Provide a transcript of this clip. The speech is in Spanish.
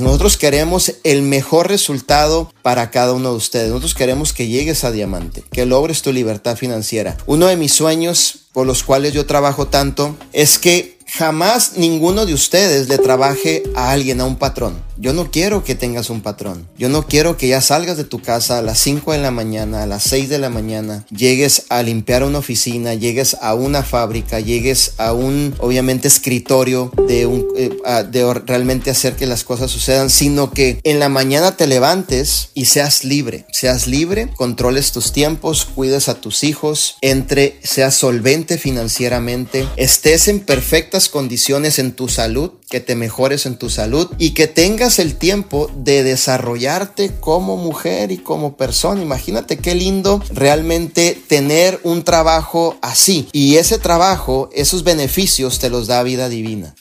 Nosotros queremos el mejor resultado para cada uno de ustedes. Nosotros queremos que llegues a diamante, que logres tu libertad financiera. Uno de mis sueños por los cuales yo trabajo tanto es que jamás ninguno de ustedes le trabaje a alguien, a un patrón. Yo no quiero que tengas un patrón. Yo no quiero que ya salgas de tu casa a las 5 de la mañana, a las 6 de la mañana, llegues a limpiar una oficina, llegues a una fábrica, llegues a un, obviamente, escritorio de, un, eh, de realmente hacer que las cosas sucedan, sino que en la mañana te levantes y seas libre. Seas libre, controles tus tiempos, cuides a tus hijos, entre, seas solvente financieramente, estés en perfectas condiciones en tu salud, que te mejores en tu salud y que tengas el tiempo de desarrollarte como mujer y como persona. Imagínate qué lindo realmente tener un trabajo así y ese trabajo, esos beneficios te los da vida divina.